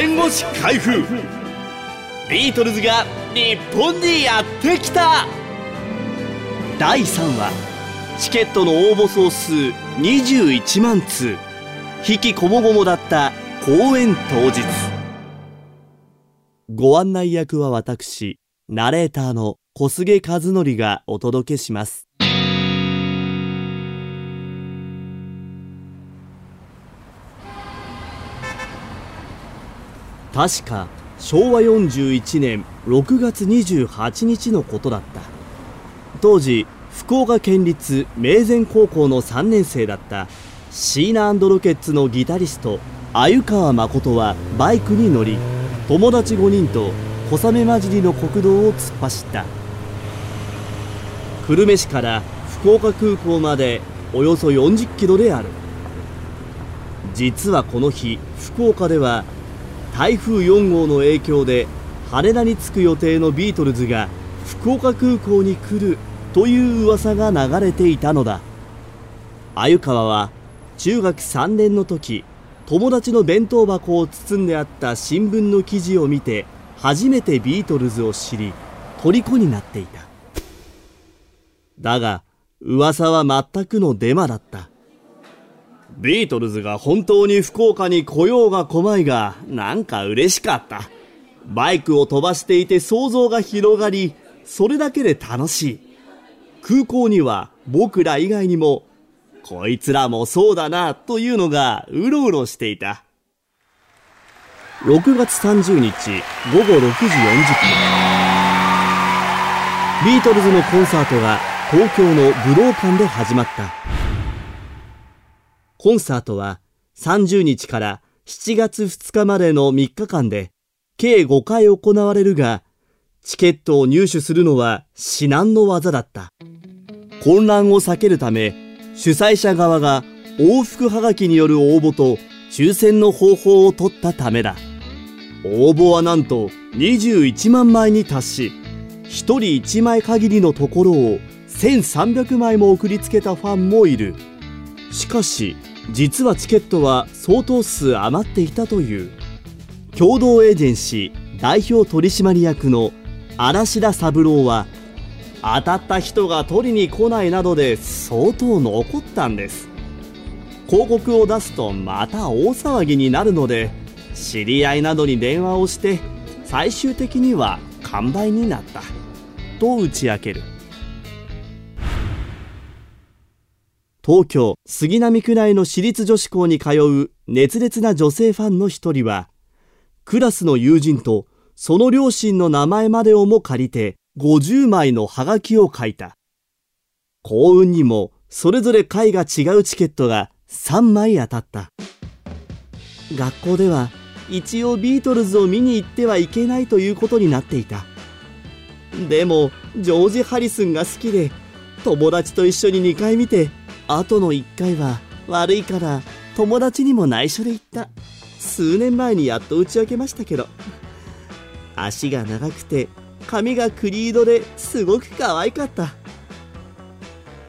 戦後し開封。ビートルズが日本にやってきた。第3話。チケットの応募総数21万通。引きこもごもだった公演当日。ご案内役は私ナレーターの小菅和則がお届けします。確か昭和41年6月28日のことだった。当時福岡県立明前高校の3年生だったシーナロケッツのギタリスト鮎川誠はバイクに乗り友達5人と小雨混じりの国道を突っ走った。久留米市から福岡空港までおよそ40キロである。実はこの日福岡では台風4号の影響で羽田に着く予定のビートルズが福岡空港に来るという噂が流れていたのだ。鮎川は中学3年の時友達の弁当箱を包んであった新聞の記事を見て初めてビートルズを知り虜になっていた。だが噂は全くのデマだった。ビートルズが本当に福岡に来ようが来まいが、なんか嬉しかった。バイクを飛ばしていて想像が広がり、それだけで楽しい。空港には僕ら以外にも、こいつらもそうだな、というのがうろうろしていた。6月30日午後6時40分。ビートルズのコンサートが東京の武道館で始まった。コンサートは30日から7月2日までの3日間で計5回行われるが、チケットを入手するのは至難の技だった。混乱を避けるため、主催者側が往復はがきによる応募と抽選の方法を取ったためだ。応募はなんと21万枚に達し、1人1枚限りのところを1300枚も送りつけたファンもいる。しかし、実はチケットは相当数余っていたという。共同エージェンシー代表取締役の嵐田三郎は当たった人が取りに来ないなどで相当残ったんです。広告を出すとまた大騒ぎになるので知り合いなどに電話をして最終的には完売になった。と打ち明ける。東京杉並区内の私立女子校に通う熱烈な女性ファンの一人は、クラスの友人とその両親の名前までをも借りて50枚のハガキを書いた。幸運にもそれぞれ階が違うチケットが3枚当たった。学校では一応ビートルズを見に行ってはいけないということになっていた。でも、ジョージ・ハリスンが好きで、友達と一緒に2回見て後の1回は悪いから友達にも内緒で行った。数年前にやっと打ち明けましたけど。足が長くて髪がクリードですごく可愛かった。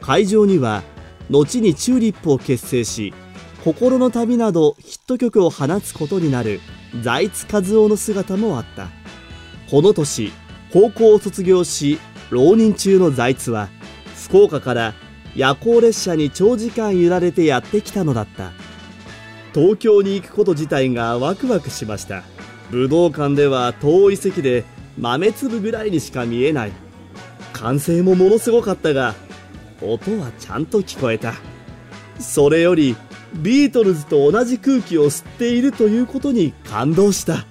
会場には後にチューリップを結成し心の旅などヒット曲を放つことになる財津和夫の姿もあった。この年高校を卒業し浪人中の財津は福岡から夜行列車に長時間揺られてやってきたのだった。東京に行くこと自体がワクワクしました。武道館では遠い席で豆粒ぐらいにしか見えない。歓声もものすごかったが音はちゃんと聞こえた。それよりビートルズと同じ空気を吸っているということに感動した。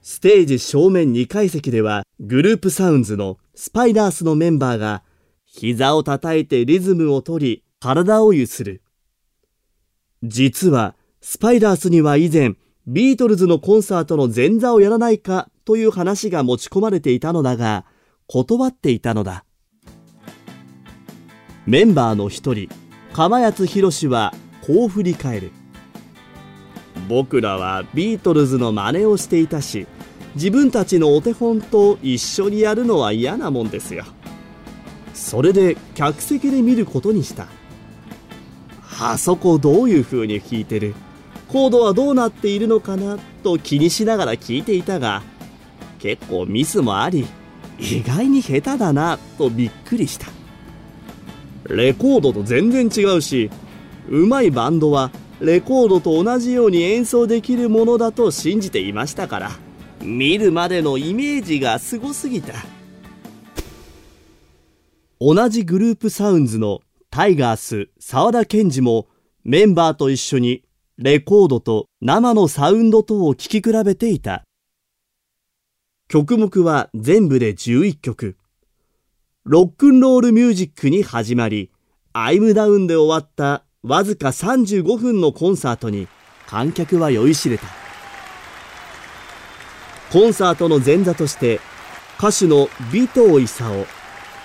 ステージ正面2階席ではグループサウンズのスパイダースのメンバーが膝を叩いてリズムを取り、体を揺する。実は、スパイダースには以前、ビートルズのコンサートの前座をやらないかという話が持ち込まれていたのだが、断っていたのだ。メンバーの一人、釜谷博はこう振り返る。僕らはビートルズの真似をしていたし、自分たちのお手本と一緒にやるのは嫌なもんですよ。それで客席で見ることにした。あそこどういう風に弾いてる？コードはどうなっているのかな？と気にしながら聞いていたが結構ミスもあり意外に下手だなとびっくりした。レコードと全然違うしうまいバンドはレコードと同じように演奏できるものだと信じていましたから見るまでのイメージがすごすぎた。同じグループサウンズのタイガース沢田研二もメンバーと一緒にレコードと生のサウンド等を聴き比べていた。曲目は全部で11曲。ロックンロールミュージックに始まりアイムダウンで終わったわずか35分のコンサートに観客は酔いしれた。コンサートの前座として歌手の尾藤勲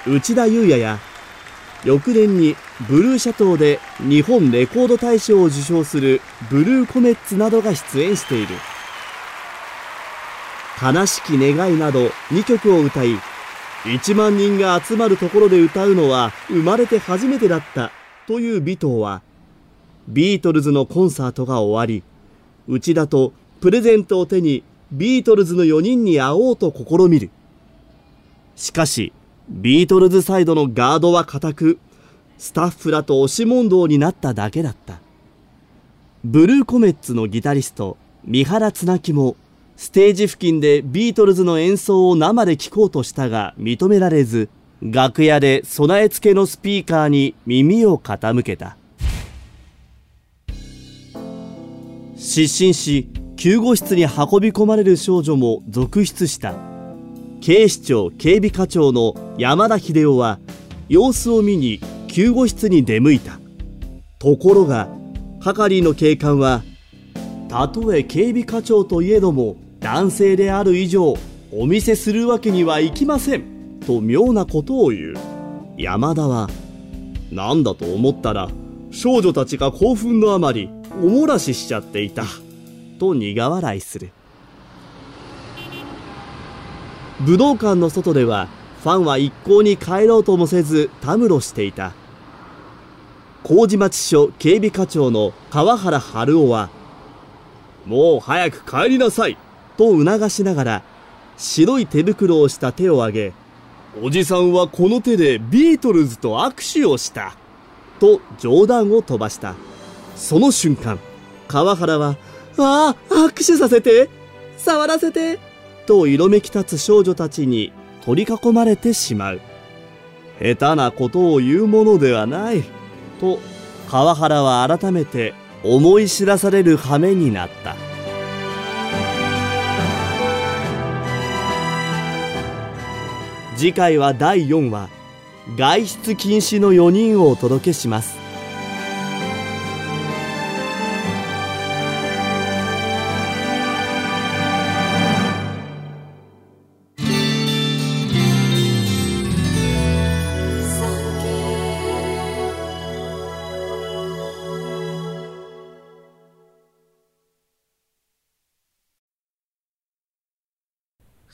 内田裕也や翌年にブルーシャトーで日本レコード大賞を受賞するブルーコメッツなどが出演している。悲しき願いなど2曲を歌い1万人が集まるところで歌うのは生まれて初めてだったという尾藤はビートルズのコンサートが終わり内田とプレゼントを手にビートルズの4人に会おうと試みる。しかしビートルズサイドのガードは固くスタッフらと押し問答になっただけだった。ブルーコメッツのギタリスト三原綱木もステージ付近でビートルズの演奏を生で聴こうとしたが認められず楽屋で備え付けのスピーカーに耳を傾けた。失神し救護室に運び込まれる少女も続出した。警視庁警備課長の山田秀夫は様子を見に救護室に出向いた。ところが係の警官はたとえ警備課長といえども男性である以上お見せするわけにはいきません。と妙なことを言う。山田は何だと思ったら少女たちが興奮のあまりおもらししちゃっていた。と苦笑いする。武道館の外ではファンは一向に帰ろうともせずたむろしていた。麹町署警備課長の川原春夫はもう早く帰りなさいと促しながら白い手袋をした手を挙げおじさんはこの手でビートルズと握手をしたと冗談を飛ばした。その瞬間川原はああ、握手させて触らせてと色めき立つ少女たちに取り囲まれてしまう。下手なことを言うものではない。と、川原は改めて思い知らされる羽目になった。次回は第4話、外出禁止の4人をお届けします。